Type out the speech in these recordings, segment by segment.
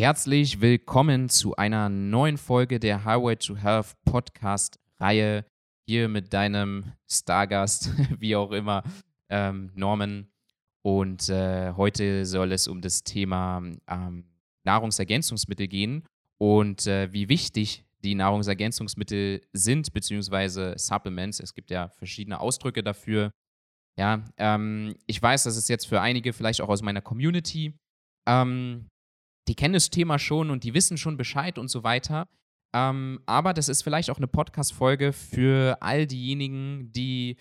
Herzlich willkommen zu einer neuen Folge der Highway to Health Podcast-Reihe. Hier mit deinem Stargast, wie auch immer, ähm, Norman. Und äh, heute soll es um das Thema ähm, Nahrungsergänzungsmittel gehen und äh, wie wichtig die Nahrungsergänzungsmittel sind, beziehungsweise Supplements. Es gibt ja verschiedene Ausdrücke dafür. Ja, ähm, ich weiß, das ist jetzt für einige vielleicht auch aus meiner Community ähm, die kennen das Thema schon und die wissen schon Bescheid und so weiter. Ähm, aber das ist vielleicht auch eine Podcast-Folge für all diejenigen, die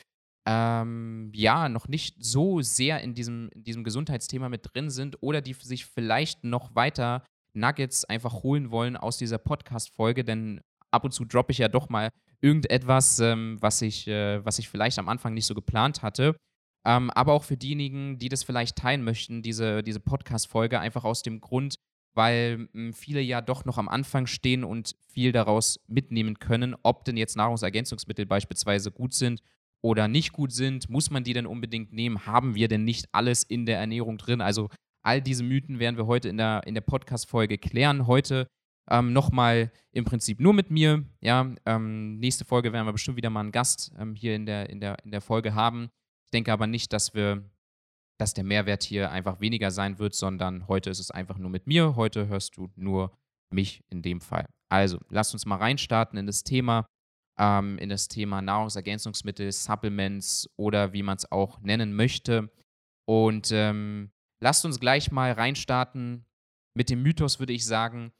ähm, ja noch nicht so sehr in diesem, in diesem Gesundheitsthema mit drin sind oder die sich vielleicht noch weiter Nuggets einfach holen wollen aus dieser Podcast-Folge, denn ab und zu droppe ich ja doch mal irgendetwas, ähm, was, ich, äh, was ich vielleicht am Anfang nicht so geplant hatte. Ähm, aber auch für diejenigen, die das vielleicht teilen möchten, diese, diese Podcast-Folge, einfach aus dem Grund, weil hm, viele ja doch noch am Anfang stehen und viel daraus mitnehmen können, ob denn jetzt Nahrungsergänzungsmittel beispielsweise gut sind oder nicht gut sind. Muss man die denn unbedingt nehmen? Haben wir denn nicht alles in der Ernährung drin? Also all diese Mythen werden wir heute in der, in der Podcast-Folge klären. Heute ähm, nochmal im Prinzip nur mit mir. Ja, ähm, nächste Folge werden wir bestimmt wieder mal einen Gast ähm, hier in der, in, der, in der Folge haben. Ich denke aber nicht, dass wir dass der Mehrwert hier einfach weniger sein wird, sondern heute ist es einfach nur mit mir. Heute hörst du nur mich in dem Fall. Also, lass uns mal reinstarten in das Thema, ähm, in das Thema Nahrungsergänzungsmittel, Supplements oder wie man es auch nennen möchte. Und ähm, lasst uns gleich mal reinstarten mit dem Mythos, würde ich sagen.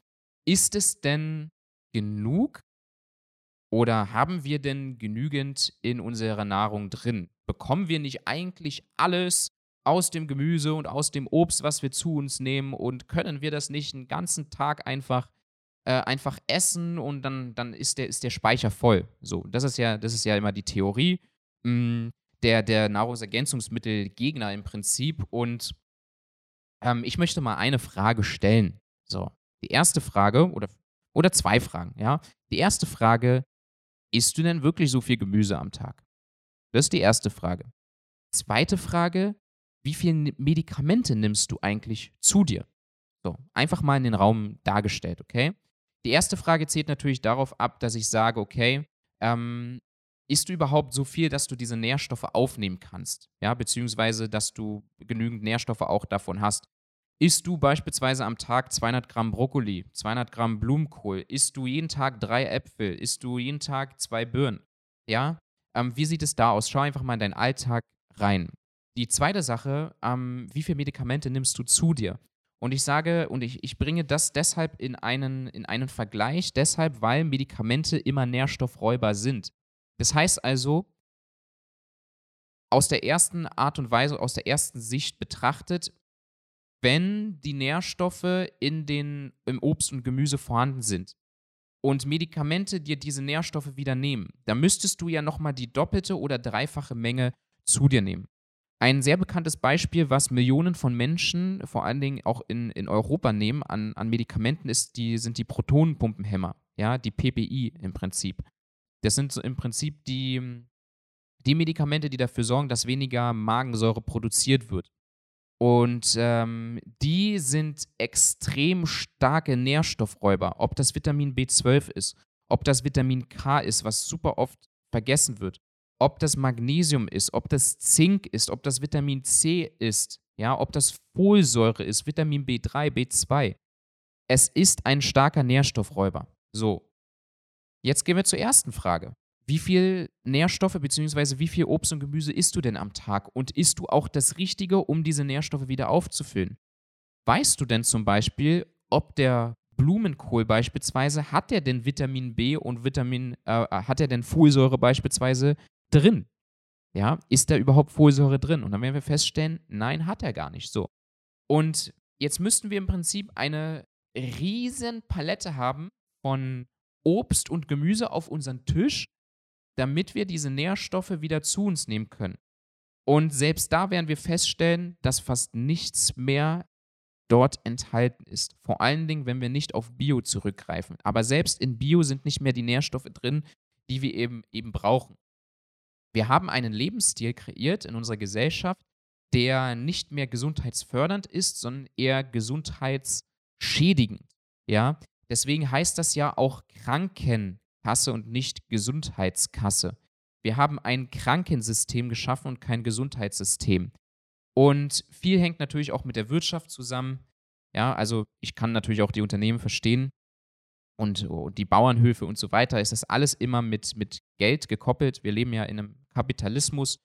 Ist es denn genug oder haben wir denn genügend in unserer Nahrung drin? Bekommen wir nicht eigentlich alles aus dem Gemüse und aus dem Obst, was wir zu uns nehmen und können wir das nicht einen ganzen Tag einfach äh, einfach essen und dann, dann ist, der, ist der Speicher voll. So, das ist ja, das ist ja immer die Theorie mh, mm, der, der Nahrungsergänzungsmittelgegner im Prinzip. Und ähm, ich möchte mal eine Frage stellen. So, die erste Frage oder, oder zwei Fragen, ja. Die erste Frage, isst du denn wirklich so viel Gemüse am Tag? Das ist die erste Frage. Zweite Frage, wie viele Medikamente nimmst du eigentlich zu dir? So, einfach mal in den Raum dargestellt, okay? Die erste Frage zählt natürlich darauf ab, dass ich sage, okay, ähm, isst du überhaupt so viel, dass du diese Nährstoffe aufnehmen kannst? Ja, beziehungsweise, dass du genügend Nährstoffe auch davon hast. Isst du beispielsweise am Tag 200 Gramm Brokkoli, 200 Gramm Blumenkohl? Isst du jeden Tag drei Äpfel? Isst du jeden Tag zwei Birnen? Ja, ähm, wie sieht es da aus? Schau einfach mal in deinen Alltag rein. Die zweite Sache, ähm, wie viele Medikamente nimmst du zu dir? Und ich sage, und ich, ich bringe das deshalb in einen, in einen Vergleich, deshalb, weil Medikamente immer Nährstoffräuber sind. Das heißt also, aus der ersten Art und Weise, aus der ersten Sicht betrachtet, wenn die Nährstoffe in den, im Obst und Gemüse vorhanden sind und Medikamente dir diese Nährstoffe wieder nehmen, dann müsstest du ja nochmal die doppelte oder dreifache Menge zu dir nehmen. Ein sehr bekanntes Beispiel, was Millionen von Menschen, vor allen Dingen auch in, in Europa nehmen, an, an Medikamenten, ist die, sind die Protonenpumpenhämmer, ja, die PPI im Prinzip. Das sind so im Prinzip die, die Medikamente, die dafür sorgen, dass weniger Magensäure produziert wird. Und ähm, die sind extrem starke Nährstoffräuber, ob das Vitamin B12 ist, ob das Vitamin K ist, was super oft vergessen wird ob das Magnesium ist, ob das Zink ist, ob das Vitamin C ist, ja, ob das Folsäure ist, Vitamin B3, B2. Es ist ein starker Nährstoffräuber. So. Jetzt gehen wir zur ersten Frage. Wie viel Nährstoffe bzw. wie viel Obst und Gemüse isst du denn am Tag und isst du auch das Richtige, um diese Nährstoffe wieder aufzufüllen? Weißt du denn zum Beispiel, ob der Blumenkohl beispielsweise, hat er denn Vitamin B und Vitamin, äh, hat er denn Folsäure beispielsweise drin? Ja, ist da überhaupt Folsäure drin? Und dann werden wir feststellen, nein, hat er gar nicht so. Und jetzt müssten wir im Prinzip eine riesen Palette haben von Obst und Gemüse auf unseren Tisch, damit wir diese Nährstoffe wieder zu uns nehmen können. Und selbst da werden wir feststellen, dass fast nichts mehr dort enthalten ist. Vor allen Dingen, wenn wir nicht auf Bio zurückgreifen. Aber selbst in Bio sind nicht mehr die Nährstoffe drin, die wir eben, eben brauchen. Wir haben einen Lebensstil kreiert in unserer Gesellschaft, der nicht mehr gesundheitsfördernd ist, sondern eher gesundheitsschädigend. Ja, deswegen heißt das ja auch Krankenkasse und nicht Gesundheitskasse. Wir haben ein Krankensystem geschaffen und kein Gesundheitssystem. Und viel hängt natürlich auch mit der Wirtschaft zusammen. Ja, also ich kann natürlich auch die Unternehmen verstehen und oh, die Bauernhöfe und so weiter. Ist alles immer mit, mit Geld gekoppelt. Wir leben ja in einem Kapitalismus.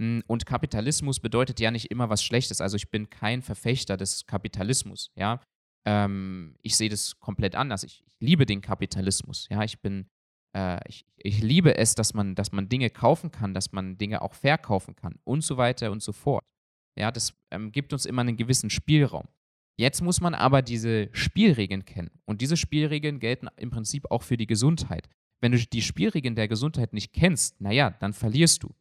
Hm, und Kapitalismus bedeutet ja nicht immer was Schlechtes. Also ich bin kein Verfechter des Kapitalismus. Ja, ähm, ich sehe das komplett anders. Ich, ich, liebe den Kapitalismus. Ja, ich bin, äh, ich, ich liebe es, dass man, dass man Dinge kaufen kann, dass man Dinge auch verkaufen kann und so weiter und so fort. Ja, das ähm, gibt uns immer einen gewissen Spielraum. Jetzt muss man aber diese Spielregeln kennen. Und diese Spielregeln gelten im Prinzip auch für die Gesundheit. Wenn du die Spielregeln der Gesundheit nicht kennst, naja, dann verlierst du.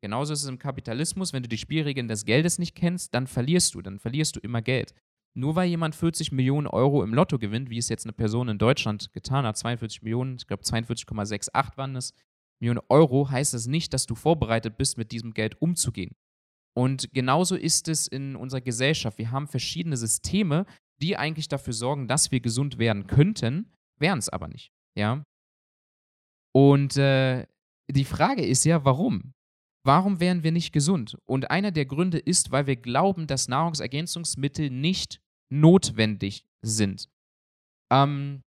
Genauso ist es im Kapitalismus, wenn du die Spielregeln des Geldes nicht kennst, dann verlierst du, dann verlierst du immer Geld. Nur weil jemand 40 Millionen Euro im Lotto gewinnt, wie es jetzt eine Person in Deutschland getan hat, 42 Millionen, ich glaube 42,68 waren es, Millionen Euro, heißt das nicht, dass du vorbereitet bist, mit diesem Geld umzugehen. Und genauso ist es in unserer Gesellschaft. Wir haben verschiedene Systeme, die eigentlich dafür sorgen, dass wir gesund werden könnten, wären es aber nicht. Ja. Und äh, die Frage ist ja, warum? Warum wären wir nicht gesund? Und einer der Gründe ist, weil wir glauben, dass Nahrungsergänzungsmittel nicht notwendig sind. Ähm,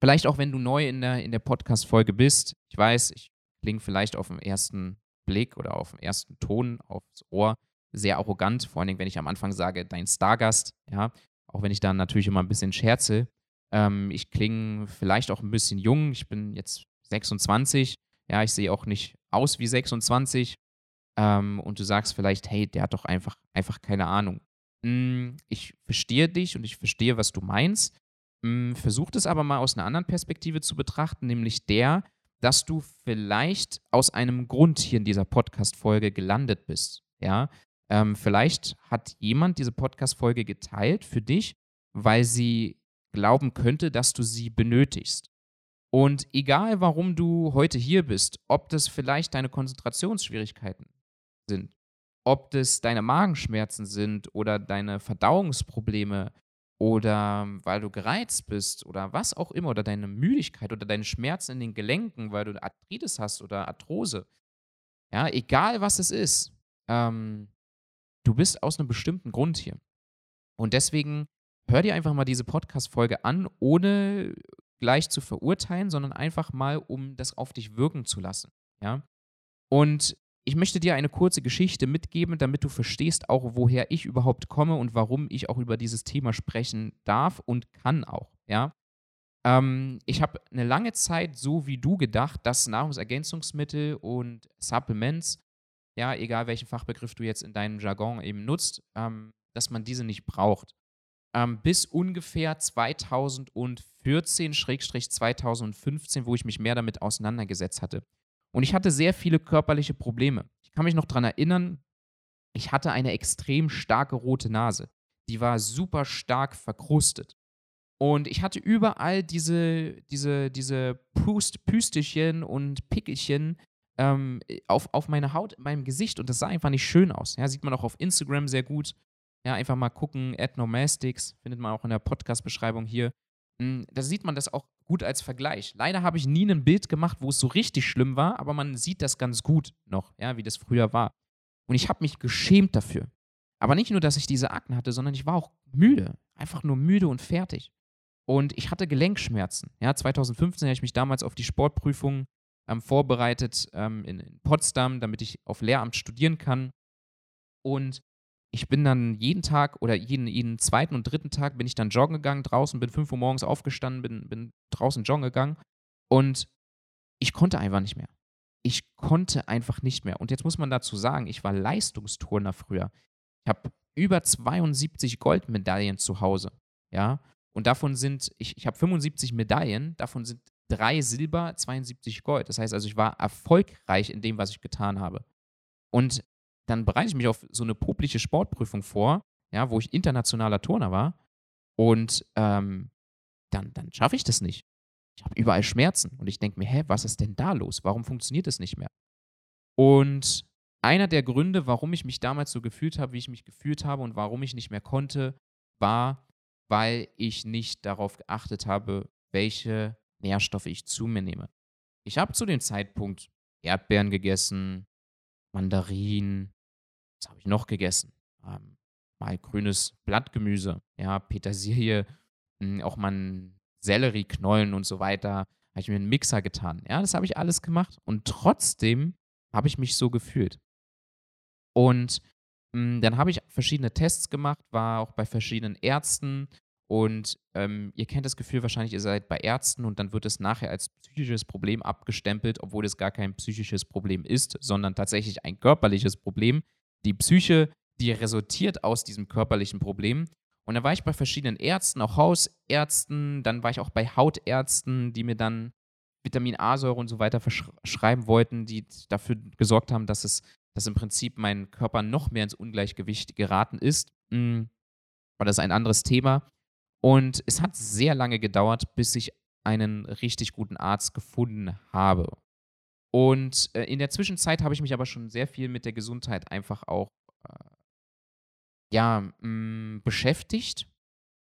vielleicht auch, wenn du neu in der, in der Podcast-Folge bist. Ich weiß, ich klinge vielleicht auf den ersten Blick oder auf den ersten Ton, aufs Ohr sehr arrogant. Vor allen Dingen, wenn ich am Anfang sage, dein Stargast. Ja, auch wenn ich dann natürlich immer ein bisschen scherze. Ähm, ich klinge vielleicht auch ein bisschen jung. Ich bin jetzt 26. Ja, ich sehe auch nicht aus wie 26. Ähm, und du sagst vielleicht, hey, der hat doch einfach, einfach keine Ahnung. Hm, ich verstehe dich und ich verstehe, was du meinst. Hm, versuch das aber mal aus einer anderen Perspektive zu betrachten, nämlich der, dass du vielleicht aus einem Grund hier in dieser Podcast-Folge gelandet bist. Ja, ähm, vielleicht hat jemand diese Podcast-Folge geteilt für dich, weil sie glauben könnte, dass du sie benötigst. Und egal, warum du heute hier bist, ob das vielleicht deine Konzentrationsschwierigkeiten sind, ob das deine Magenschmerzen sind oder deine Verdauungsprobleme oder weil du gereizt bist oder was auch immer oder deine Müdigkeit oder deine Schmerzen in den Gelenken, weil du Arthritis hast oder Arthrose. Ja, egal was es ist, ähm, du bist aus einem bestimmten Grund hier. Und deswegen hör dir einfach mal diese Podcast-Folge an, ohne gleich zu verurteilen, sondern einfach mal, um das auf dich wirken zu lassen. Ja. Und ich möchte dir eine kurze Geschichte mitgeben, damit du verstehst auch, woher ich überhaupt komme und warum ich auch über dieses Thema sprechen darf und kann auch. Ja. Ähm, ich habe eine lange Zeit so wie du gedacht, dass Nahrungsergänzungsmittel und Supplements, ja, egal welchen Fachbegriff du jetzt in deinem Jargon eben nutzt, ähm, dass man diese nicht braucht. Ähm, bis ungefähr 2014-2015, wo ich mich mehr damit auseinandergesetzt hatte. Und ich hatte sehr viele körperliche Probleme. Ich kann mich noch daran erinnern, ich hatte eine extrem starke rote Nase. Die war super stark verkrustet. Und ich hatte überall diese, diese, diese Pust, Püstelchen und Pickelchen ähm, auf, auf meiner Haut, in meinem Gesicht. Und das sah einfach nicht schön aus. Ja, sieht man auch auf Instagram sehr gut. Ja, einfach mal gucken, Ethnomastics, findet man auch in der Podcast-Beschreibung hier. Hm, da sieht man das auch gut als Vergleich. Leider habe ich nie ein Bild gemacht, wo es so richtig schlimm war, aber man sieht das ganz gut noch, ja, wie das früher war. Und ich habe mich geschämt dafür. Aber nicht nur, dass ich diese Akten hatte, sondern ich war auch müde. Einfach nur müde und fertig. Und ich hatte Gelenkschmerzen. Ja, 2015 habe ich mich damals auf die Sportprüfung ähm, vorbereitet ähm, in, in Potsdam, damit ich auf Lehramt studieren kann. Und ich bin dann jeden Tag oder jeden, jeden zweiten und dritten Tag bin ich dann joggen gegangen draußen, bin 5 Uhr morgens aufgestanden, bin, bin draußen joggen gegangen und ich konnte einfach nicht mehr. Ich konnte einfach nicht mehr. Und jetzt muss man dazu sagen, ich war Leistungsturner früher. Ich habe über 72 Goldmedaillen zu Hause. Ja. Und davon sind, ich, ich habe 75 Medaillen, davon sind drei Silber, 72 Gold. Das heißt also, ich war erfolgreich in dem, was ich getan habe. Und dann bereite ich mich auf so eine publische Sportprüfung vor, ja, wo ich internationaler Turner war. Und ähm, dann, dann schaffe ich das nicht. Ich habe überall Schmerzen. Und ich denke mir, hä, was ist denn da los? Warum funktioniert das nicht mehr? Und einer der Gründe, warum ich mich damals so gefühlt habe, wie ich mich gefühlt habe und warum ich nicht mehr konnte, war, weil ich nicht darauf geachtet habe, welche Nährstoffe ich zu mir nehme. Ich habe zu dem Zeitpunkt Erdbeeren gegessen, Mandarinen, was habe ich noch gegessen? Ähm, mal grünes Blattgemüse, ja, Petersilie, hm, auch mal Sellerieknollen und so weiter. Habe ich mir einen Mixer getan. Ja, das habe ich alles gemacht. Und trotzdem habe ich mich so gefühlt. Und mh, hm, dann habe ich verschiedene Tests gemacht, war auch bei verschiedenen Ärzten. Und ähm, ihr kennt das Gefühl wahrscheinlich, ihr seid bei Ärzten und dann wird es nachher als psychisches Problem abgestempelt, obwohl es gar kein psychisches Problem ist, sondern tatsächlich ein körperliches Problem. Die Psyche, die resultiert aus diesem körperlichen Problem. Und dann war ich bei verschiedenen Ärzten, auch Hausärzten, dann war ich auch bei Hautärzten, die mir dann Vitamin A-Säure und so weiter verschreiben wollten, die dafür gesorgt haben, dass es, dass im Prinzip mein Körper noch mehr ins Ungleichgewicht geraten ist. Hm, aber das ist ein anderes Thema. Und es hat sehr lange gedauert, bis ich einen richtig guten Arzt gefunden habe. Und äh, in der Zwischenzeit habe ich mich aber schon sehr viel mit der Gesundheit einfach auch äh, ja, mh, hm, beschäftigt,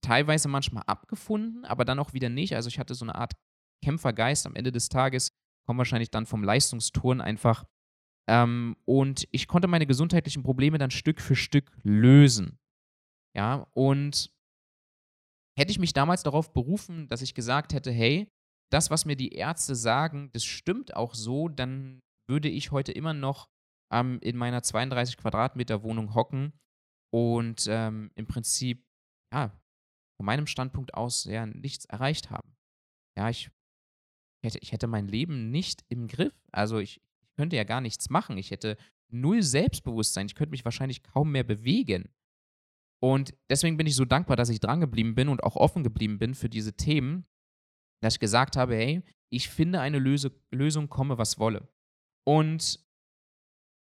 teilweise manchmal abgefunden, aber dann auch wieder nicht. Also ich hatte so eine Art Kämpfergeist am Ende des Tages, kommt wahrscheinlich dann vom Leistungsturn einfach. Ähm, und ich konnte meine gesundheitlichen Probleme dann Stück für Stück lösen. Ja, und hätte ich mich damals darauf berufen, dass ich gesagt hätte, hey, das, was mir die Ärzte sagen, das stimmt auch so, dann würde ich heute immer noch ähm, in meiner 32 Quadratmeter Wohnung hocken und ähm, im Prinzip, ja, von meinem Standpunkt aus ja nichts erreicht haben. Ja, ich hätte, ich hätte mein Leben nicht im Griff. Also ich, ich könnte ja gar nichts machen. Ich hätte null Selbstbewusstsein. Ich könnte mich wahrscheinlich kaum mehr bewegen. Und deswegen bin ich so dankbar, dass ich drangeblieben bin und auch offen geblieben bin für diese Themen, dass ich gesagt habe, hey, ich finde eine Löse Lösung, komme was wolle. Und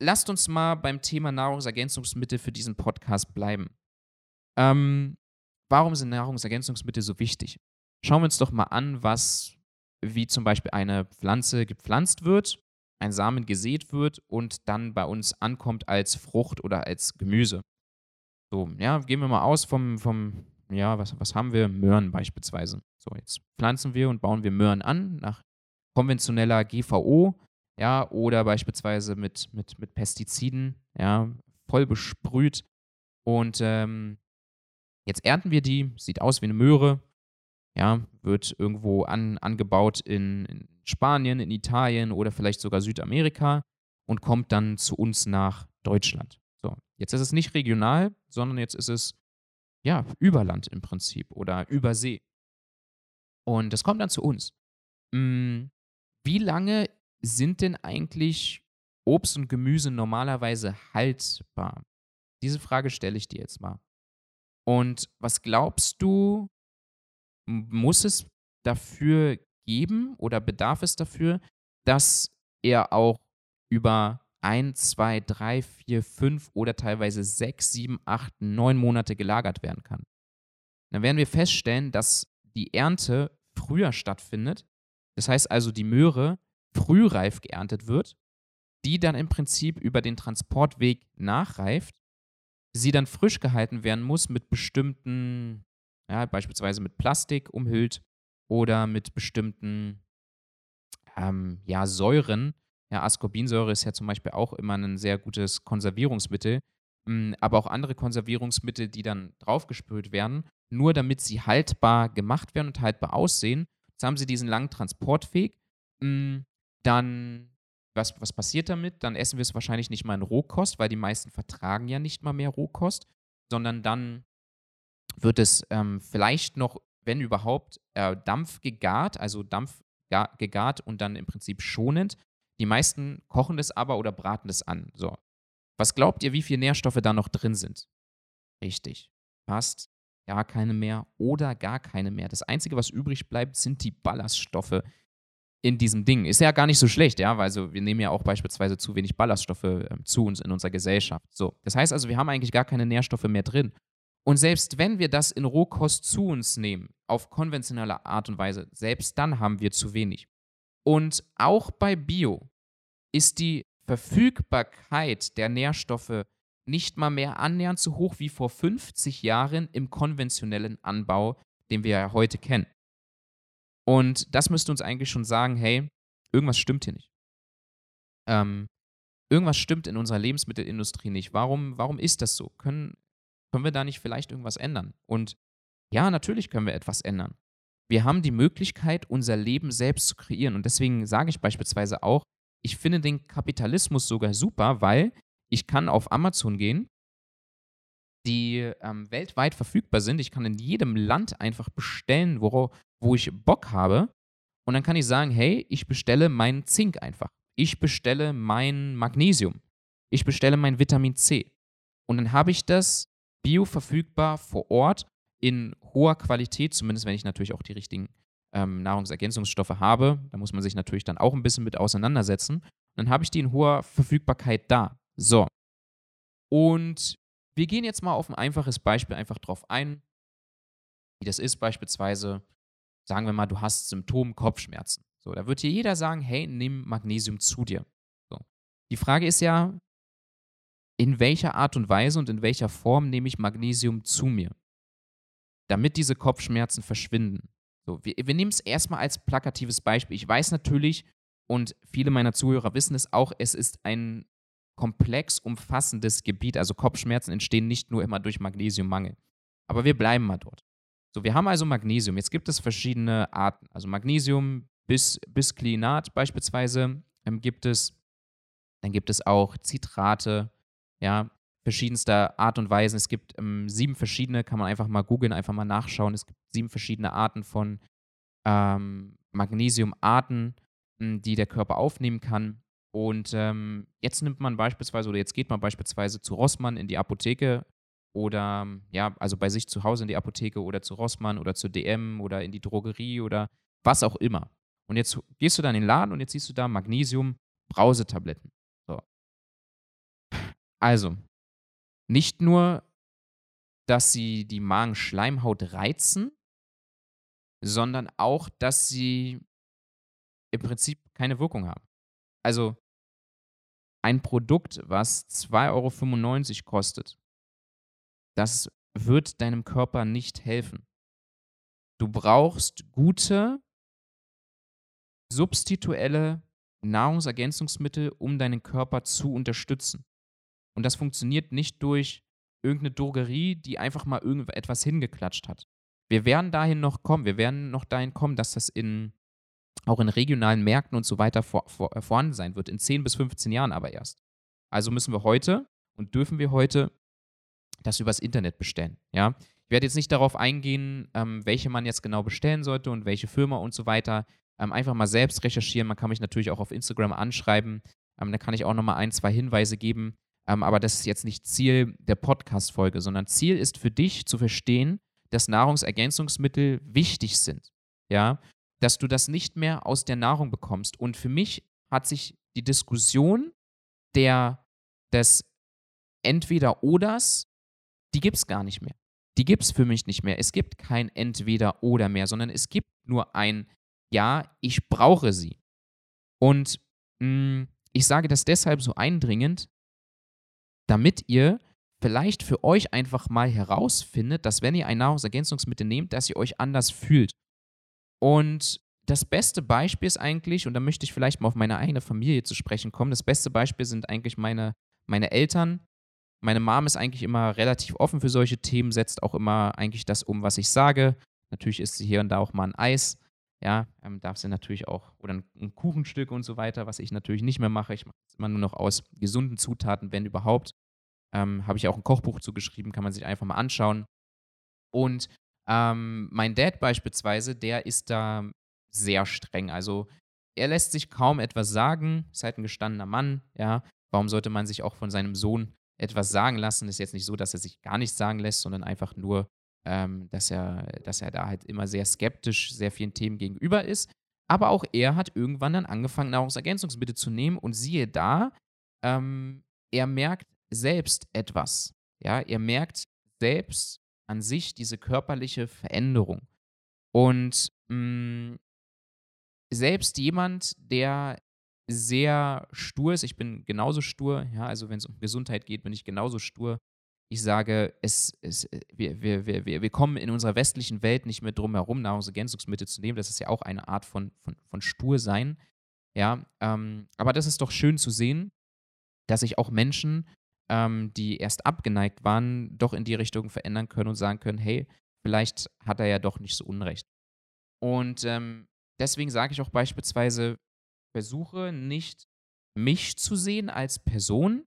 lasst uns mal beim Thema Nahrungsergänzungsmittel für diesen Podcast bleiben. Ähm, warum sind Nahrungsergänzungsmittel so wichtig? Schauen wir uns doch mal an, was wie zum Beispiel eine Pflanze gepflanzt wird, ein Samen gesät wird und dann bei uns ankommt als Frucht oder als Gemüse. So, ja, gehen wir mal aus vom, vom ja, was, was haben wir? Möhren beispielsweise. So, jetzt pflanzen wir und bauen wir Möhren an nach konventioneller GVO ja, oder beispielsweise mit, mit, mit Pestiziden, ja, voll besprüht. Und ähm, jetzt ernten wir die, sieht aus wie eine Möhre, ja, wird irgendwo an, angebaut in, in Spanien, in Italien oder vielleicht sogar Südamerika und kommt dann zu uns nach Deutschland. Jetzt ist es nicht regional, sondern jetzt ist es ja Überland im Prinzip oder Übersee. Und das kommt dann zu uns. Hm, wie lange sind denn eigentlich Obst und Gemüse normalerweise haltbar? Diese Frage stelle ich dir jetzt mal. Und was glaubst du, muss es dafür geben oder bedarf es dafür, dass er auch über ein, zwei, drei, vier, fünf oder teilweise sechs, sieben, acht, neun Monate gelagert werden kann? Dann werden wir feststellen, dass die Ernte früher stattfindet. Das heißt also, die Möhre frühreif geerntet wird, die dann im Prinzip über den Transportweg nachreift, sie dann frisch gehalten werden muss mit bestimmten, ja, beispielsweise mit Plastik umhüllt oder mit bestimmten ähm, ja, Säuren. Ja, Ascorbinsäure ist ja zum Beispiel auch immer ein sehr gutes Konservierungsmittel, hm, aber auch andere Konservierungsmittel, die dann draufgespült werden, nur damit sie haltbar gemacht werden und haltbar aussehen. Jetzt haben sie diesen langen Transportweg. Hm, dann, was, was passiert damit? Dann essen wir es wahrscheinlich nicht mal in Rohkost, weil die meisten vertragen ja nicht mal mehr Rohkost, sondern dann wird es ähm, vielleicht noch, wenn überhaupt, äh, Dampf gegart, also Dampf gegart und dann im Prinzip schonend. Die meisten kochen das aber oder braten das an. So. Was glaubt ihr, wie viele Nährstoffe da noch drin sind? Richtig. Fast gar keine mehr oder gar keine mehr. Das Einzige, was übrig bleibt, sind die Ballaststoffe, in diesem Ding. Ist ja gar nicht so schlecht, ja, weil also wir nehmen ja auch beispielsweise zu wenig Ballaststoffe äh, zu uns in unserer Gesellschaft. So, das heißt also, wir haben eigentlich gar keine Nährstoffe mehr drin. Und selbst wenn wir das in Rohkost zu uns nehmen, auf konventionelle Art und Weise, selbst dann haben wir zu wenig. Und auch bei Bio ist die Verfügbarkeit der Nährstoffe nicht mal mehr annähernd so hoch wie vor 50 Jahren im konventionellen Anbau, den wir ja heute kennen. Und das müsste uns eigentlich schon sagen, hey, irgendwas stimmt hier nicht. Ähm, irgendwas stimmt in unserer Lebensmittelindustrie nicht. Warum, warum ist das so? Können, können wir da nicht vielleicht irgendwas ändern? Und ja, natürlich können wir etwas ändern. Wir haben die Möglichkeit, unser Leben selbst zu kreieren. Und deswegen sage ich beispielsweise auch, ich finde den Kapitalismus sogar super, weil ich kann auf Amazon gehen, die ähm, weltweit verfügbar sind. Ich kann in jedem Land einfach bestellen, wo, wo ich Bock habe. Und dann kann ich sagen, hey, ich bestelle meinen Zink einfach. Ich bestelle mein Magnesium. Ich bestelle mein Vitamin C. Und dann habe ich das bioverfügbar vor Ort in hoher Qualität, zumindest wenn ich natürlich auch die richtigen ähm, Nahrungsergänzungsstoffe habe. Da muss man sich natürlich dann auch ein bisschen mit auseinandersetzen. Dann habe ich die in hoher Verfügbarkeit da. So. Und wir gehen jetzt mal auf ein einfaches Beispiel einfach drauf ein, wie das ist. Beispielsweise, sagen wir mal, du hast Symptome Kopfschmerzen. So, da wird dir jeder sagen, hey, nimm Magnesium zu dir. So. Die Frage ist ja, in welcher Art und Weise und in welcher Form nehme ich Magnesium zu mir, damit diese Kopfschmerzen verschwinden. So, wir, wir nehmen es erstmal als plakatives Beispiel. Ich weiß natürlich, und viele meiner Zuhörer wissen es auch, es ist ein komplex umfassendes Gebiet. Also Kopfschmerzen entstehen nicht nur immer durch Magnesiummangel. Aber wir bleiben mal dort. So, wir haben also Magnesium. Jetzt gibt es verschiedene Arten. Also Magnesium bis, bis Klinat beispielsweise ähm, gibt es. Dann gibt es auch Zitrate, ja, verschiedenster Art und Weisen. Es gibt ähm, sieben verschiedene, kann man einfach mal googeln, einfach mal nachschauen. Es gibt sieben verschiedene Arten von ähm, Magnesiumarten, hm, die der Körper aufnehmen kann. Und ähm, jetzt nimmt man beispielsweise oder jetzt geht man beispielsweise zu Rossmann in die Apotheke oder ja, also bei sich zu Hause in die Apotheke oder zu Rossmann oder zu DM oder in die Drogerie oder was auch immer. Und jetzt gehst du dann in den Laden und jetzt siehst du da Magnesium-Brausetabletten. So. Also, nicht nur, dass sie die Magenschleimhaut reizen, sondern auch, dass sie im Prinzip keine Wirkung haben. Also ein Produkt, was 2,95 Euro kostet, das wird deinem Körper nicht helfen. Du brauchst gute, substituelle Nahrungsergänzungsmittel, um deinen Körper zu unterstützen. Und das funktioniert nicht durch irgendeine Drogerie, die einfach mal irgendetwas hingeklatscht hat. Wir werden dahin noch kommen. Wir werden noch dahin kommen, dass das in auch in regionalen Märkten und so weiter vor, vor, äh, vorhanden sein wird, in 10 bis 15 Jahren aber erst. Also müssen wir heute und dürfen wir heute das übers Internet bestellen. Ja? Ich werde jetzt nicht darauf eingehen, ähm, welche man jetzt genau bestellen sollte und welche Firma und so weiter. Ähm, einfach mal selbst recherchieren. Man kann mich natürlich auch auf Instagram anschreiben. Ähm, da kann ich auch nochmal ein, zwei Hinweise geben. Ähm, aber das ist jetzt nicht Ziel der Podcast-Folge, sondern Ziel ist für dich zu verstehen, dass Nahrungsergänzungsmittel wichtig sind. Ja, dass du das nicht mehr aus der Nahrung bekommst. Und für mich hat sich die Diskussion der, des Entweder-Oders, die gibt es gar nicht mehr. Die gibt es für mich nicht mehr. Es gibt kein Entweder-Oder mehr, sondern es gibt nur ein Ja, ich brauche sie. Und mh, hm, ich sage das deshalb so eindringend, damit ihr vielleicht für euch einfach mal herausfindet, dass wenn ihr ein Nahrungsergänzungsmittel nehmt, dass ihr euch anders fühlt. Und das beste Beispiel ist eigentlich, und da möchte ich vielleicht mal auf meine eigene Familie zu sprechen kommen, das beste Beispiel sind eigentlich meine, meine Eltern. Meine Mom ist eigentlich immer relativ offen für solche Themen, setzt auch immer eigentlich das um, was ich sage. Natürlich isst sie hier und da auch mal ein Eis. Ja, ähm, darf sie natürlich auch, oder ein, Kuchenstück und so weiter, was ich natürlich nicht mehr mache. Ich mache es immer nur noch aus gesunden Zutaten, wenn überhaupt. Ähm, Habe ich auch ein Kochbuch zugeschrieben, kann man sich einfach mal anschauen. Und ähm, mein Dad beispielsweise, der ist da sehr streng. Also er lässt sich kaum etwas sagen, ist halt ein gestandener Mann, ja. Warum sollte man sich auch von seinem Sohn etwas sagen lassen? Ist jetzt nicht so, dass er sich gar nichts sagen lässt, sondern einfach nur, ähm, dass, er, dass er da halt immer sehr skeptisch sehr vielen Themen gegenüber ist. Aber auch er hat irgendwann dann angefangen, Nahrungsergänzungsmittel zu nehmen und siehe da, ähm, er merkt selbst etwas. Ja, er merkt selbst an sich diese körperliche Veränderung. Und mh, hm, selbst jemand, der sehr stur ist. Ich bin genauso stur, ja, also wenn es um Gesundheit geht, bin ich genauso stur. Ich sage, es, es, wir, wir, wir, wir kommen in unserer westlichen Welt nicht mehr drum herum, Nahrungsergänzungsmittel zu nehmen. Das ist ja auch eine Art von, von, von Stursein. Ja, ähm, aber das ist doch schön zu sehen, dass sich auch Menschen, ähm, die erst abgeneigt waren, doch in die Richtung verändern können und sagen können, hey, vielleicht hat er ja doch nicht so Unrecht. Und ähm, deswegen sage ich auch beispielsweise, versuche nicht mich zu sehen als Person,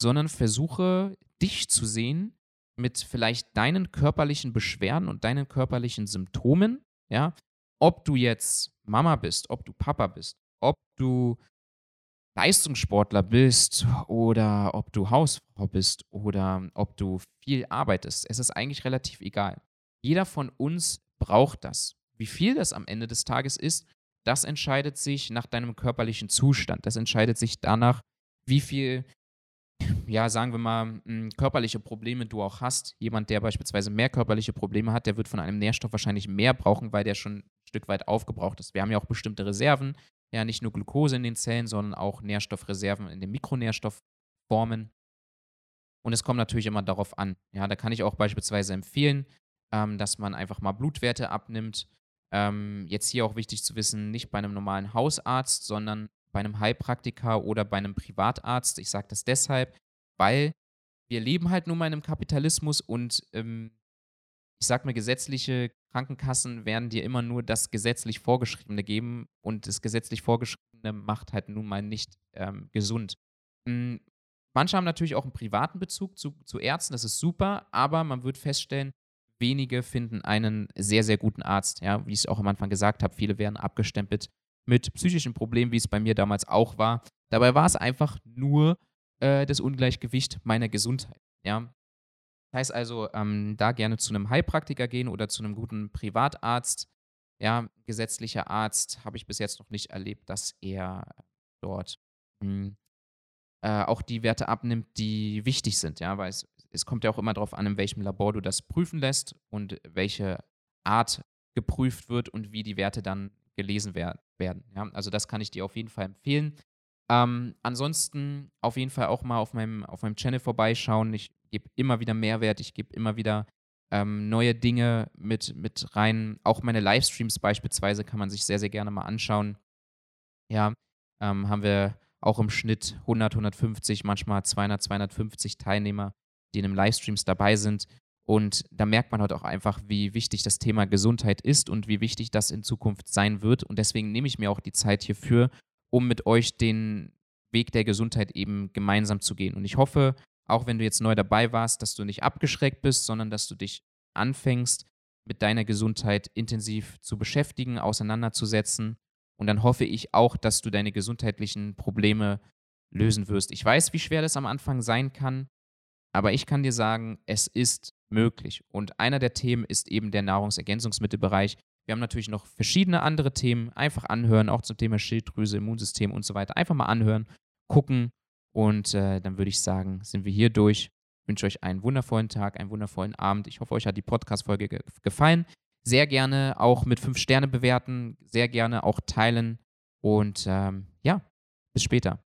sondern versuche dich zu sehen mit vielleicht deinen körperlichen Beschwerden und deinen körperlichen Symptomen, ja, ob du jetzt Mama bist, ob du Papa bist, ob du Leistungssportler bist oder ob du Hausfrau bist oder ob du viel arbeitest. Es ist eigentlich relativ egal. Jeder von uns braucht das. Wie viel das am Ende des Tages ist, das entscheidet sich nach deinem körperlichen Zustand. Das entscheidet sich danach, wie viel, ja, sagen wir mal, körperliche Probleme du auch hast. Jemand, der beispielsweise mehr körperliche Probleme hat, der wird von einem Nährstoff wahrscheinlich mehr brauchen, weil der schon ein Stück weit aufgebraucht ist. Wir haben ja auch bestimmte Reserven, ja, nicht nur Glucose in den Zellen, sondern auch Nährstoffreserven in den Mikronährstoffformen. Und es kommt natürlich immer darauf an. Ja, da kann ich auch beispielsweise empfehlen, ähm, dass man einfach mal Blutwerte abnimmt ähm, jetzt hier auch wichtig zu wissen, nicht bei einem normalen Hausarzt, sondern bei einem Heilpraktiker oder bei einem Privatarzt. Ich sage das deshalb, weil wir leben halt nun mal in einem Kapitalismus und ähm, ich sag mal, gesetzliche Krankenkassen werden dir immer nur das gesetzlich Vorgeschriebene geben und das gesetzlich Vorgeschriebene macht halt nun mal nicht ähm, gesund. Mhm. Manche haben natürlich auch einen privaten Bezug zu, zu Ärzten, das ist super, aber man wird feststellen, wenige finden einen sehr, sehr guten Arzt. Ja, wie ich es auch am Anfang gesagt habe, viele werden abgestempelt mit psychischen Problemen, wie es bei mir damals auch war. Dabei war es einfach nur äh, das Ungleichgewicht meiner Gesundheit. Ja. Das heißt also, ähm, da gerne zu einem Heilpraktiker gehen oder zu einem guten Privatarzt. Ja, gesetzlicher Arzt habe ich bis jetzt noch nicht erlebt, dass er dort mh, hm, äh, auch die Werte abnimmt, die wichtig sind, ja, weil es es kommt ja auch immer darauf an, in welchem Labor du das prüfen lässt und welche Art geprüft wird und wie die Werte dann gelesen wer werden. Ja? Also das kann ich dir auf jeden Fall empfehlen. Ähm, ansonsten auf jeden Fall auch mal auf meinem, auf meinem Channel vorbeischauen. Ich gebe immer wieder Mehrwert, ich gebe immer wieder ähm, neue Dinge mit, mit rein. Auch meine Livestreams beispielsweise kann man sich sehr, sehr gerne mal anschauen. Ja, ähm, haben wir auch im Schnitt 100, 150, manchmal 200, 250 Teilnehmer die in den Livestreams dabei sind. Und da merkt man halt auch einfach, wie wichtig das Thema Gesundheit ist und wie wichtig das in Zukunft sein wird. Und deswegen nehme ich mir auch die Zeit hierfür, um mit euch den Weg der Gesundheit eben gemeinsam zu gehen. Und ich hoffe, auch wenn du jetzt neu dabei warst, dass du nicht abgeschreckt bist, sondern dass du dich anfängst, mit deiner Gesundheit intensiv zu beschäftigen, auseinanderzusetzen. Und dann hoffe ich auch, dass du deine gesundheitlichen Probleme lösen wirst. Ich weiß, wie schwer das am Anfang sein kann. Aber ich kann dir sagen, es ist möglich. Und einer der Themen ist eben der Nahrungsergänzungsmittelbereich. Wir haben natürlich noch verschiedene andere Themen. Einfach anhören, auch zum Thema Schilddrüse, Immunsystem und so weiter. Einfach mal anhören, gucken. Und äh, dann würde ich sagen, sind wir hier durch. Ich wünsche euch einen wundervollen Tag, einen wundervollen Abend. Ich hoffe, euch hat die Podcast-Folge ge gefallen. Sehr gerne auch mit fünf Sterne bewerten, sehr gerne auch teilen. Und ähm, ja, bis später.